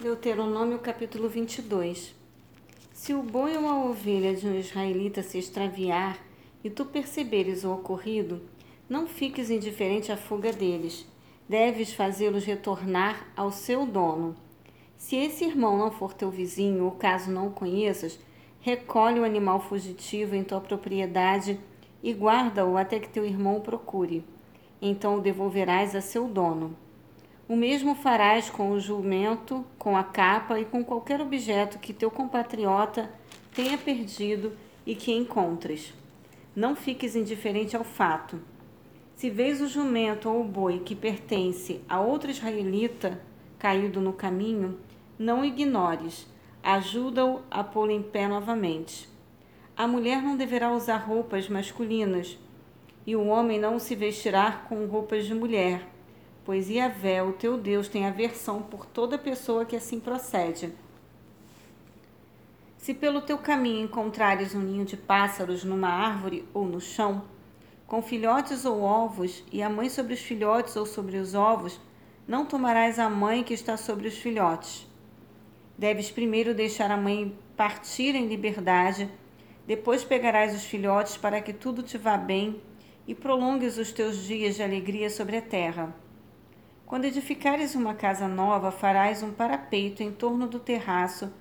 Deuteronômio capítulo 22 Se o boi ou a ovelha de um israelita se extraviar e tu perceberes o ocorrido, não fiques indiferente à fuga deles. Deves fazê-los retornar ao seu dono. Se esse irmão não for teu vizinho, ou caso não o conheças, recolhe o animal fugitivo em tua propriedade e guarda-o até que teu irmão o procure. Então o devolverás a seu dono. O mesmo farás com o jumento, com a capa e com qualquer objeto que teu compatriota tenha perdido e que encontres. Não fiques indiferente ao fato. Se vês o jumento ou o boi que pertence a outro israelita caído no caminho, não ignores, ajuda-o a pô-lo em pé novamente. A mulher não deverá usar roupas masculinas, e o homem não se vestirá com roupas de mulher pois Iavé, o teu Deus, tem aversão por toda pessoa que assim procede. Se pelo teu caminho encontrares um ninho de pássaros numa árvore ou no chão, com filhotes ou ovos, e a mãe sobre os filhotes ou sobre os ovos, não tomarás a mãe que está sobre os filhotes. Deves primeiro deixar a mãe partir em liberdade, depois pegarás os filhotes para que tudo te vá bem e prolongues os teus dias de alegria sobre a terra. Quando edificares uma casa nova, farás um parapeito em torno do terraço,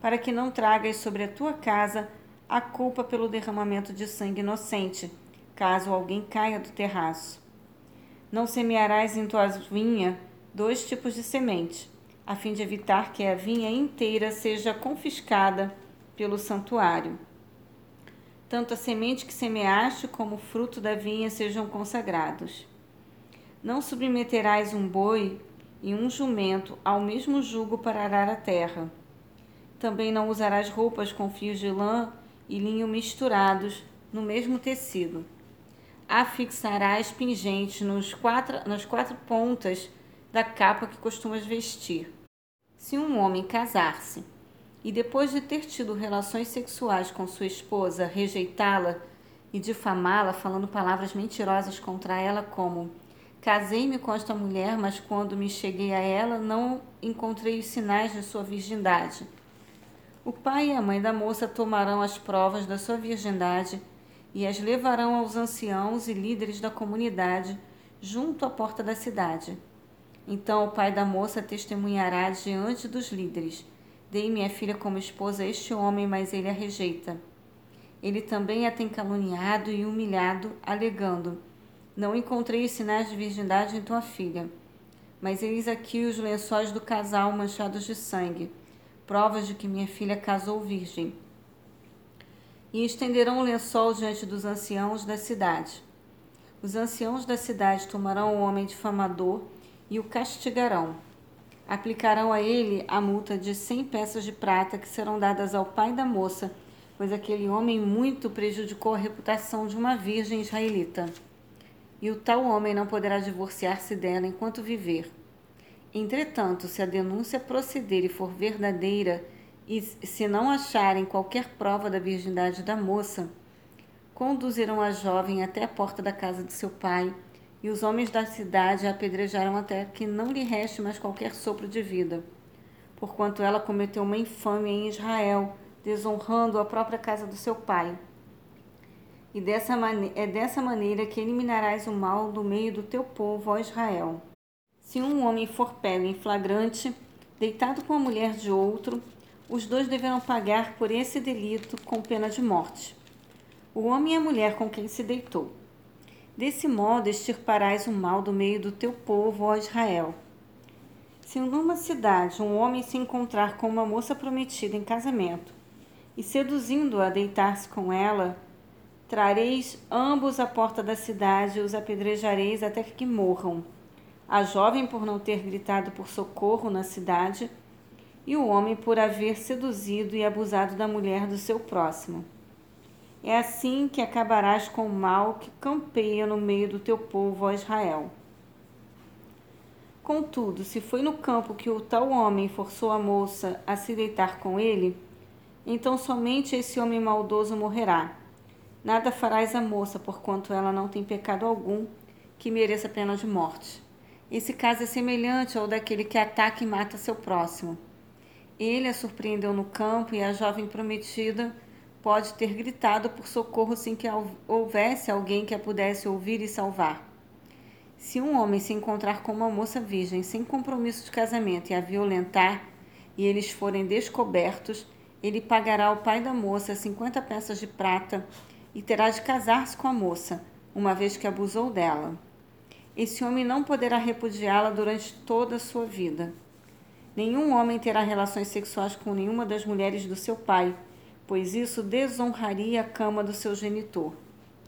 para que não tragas sobre a tua casa a culpa pelo derramamento de sangue inocente, caso alguém caia do terraço. Não semearás em tua vinha dois tipos de semente, a fim de evitar que a vinha inteira seja confiscada pelo santuário. Tanto a semente que semeaste como o fruto da vinha sejam consagrados. Não submeterás um boi e um jumento ao mesmo jugo para arar a terra. Também não usarás roupas com fios de lã e linho misturados no mesmo tecido. Afixarás pingentes nos quatro, nas quatro pontas da capa que costumas vestir. Se um homem casar-se e depois de ter tido relações sexuais com sua esposa rejeitá-la e difamá-la falando palavras mentirosas contra ela como Casei-me com esta mulher, mas quando me cheguei a ela, não encontrei os sinais de sua virgindade. O pai e a mãe da moça tomarão as provas da sua virgindade e as levarão aos anciãos e líderes da comunidade junto à porta da cidade. Então o pai da moça testemunhará diante dos líderes: Dei minha filha como esposa a este homem, mas ele a rejeita. Ele também a tem caluniado e humilhado, alegando: não encontrei os sinais de virgindade em tua filha, mas eis aqui os lençóis do casal manchados de sangue, provas de que minha filha casou virgem. E estenderão o lençol diante dos anciãos da cidade. Os anciãos da cidade tomarão o homem difamador e o castigarão. Aplicarão a ele a multa de cem peças de prata que serão dadas ao pai da moça, pois aquele homem muito prejudicou a reputação de uma virgem israelita e o tal homem não poderá divorciar-se dela enquanto viver. Entretanto, se a denúncia proceder e for verdadeira, e se não acharem qualquer prova da virgindade da moça, conduzirão a jovem até a porta da casa de seu pai, e os homens da cidade a apedrejarão até que não lhe reste mais qualquer sopro de vida, porquanto ela cometeu uma infâmia em Israel, desonrando a própria casa do seu pai. E dessa é dessa maneira que eliminarás o mal do meio do teu povo, ó Israel. Se um homem for pego em flagrante, deitado com a mulher de outro, os dois deverão pagar por esse delito com pena de morte. O homem e a mulher com quem se deitou. Desse modo extirparás o mal do meio do teu povo, ó Israel. Se numa cidade um homem se encontrar com uma moça prometida em casamento e seduzindo-a a deitar-se com ela, Trareis ambos à porta da cidade e os apedrejareis até que morram. A jovem por não ter gritado por socorro na cidade, e o homem por haver seduzido e abusado da mulher do seu próximo. É assim que acabarás com o mal que campeia no meio do teu povo, ó Israel. Contudo, se foi no campo que o tal homem forçou a moça a se deitar com ele, então somente esse homem maldoso morrerá Nada farás à moça, porquanto ela não tem pecado algum que mereça pena de morte. Esse caso é semelhante ao daquele que ataca e mata seu próximo. Ele a surpreendeu no campo e a jovem prometida pode ter gritado por socorro sem que houvesse alguém que a pudesse ouvir e salvar. Se um homem se encontrar com uma moça virgem sem compromisso de casamento e a violentar, e eles forem descobertos, ele pagará ao pai da moça 50 peças de prata e terá de casar-se com a moça, uma vez que abusou dela. Esse homem não poderá repudiá-la durante toda a sua vida. Nenhum homem terá relações sexuais com nenhuma das mulheres do seu pai, pois isso desonraria a cama do seu genitor.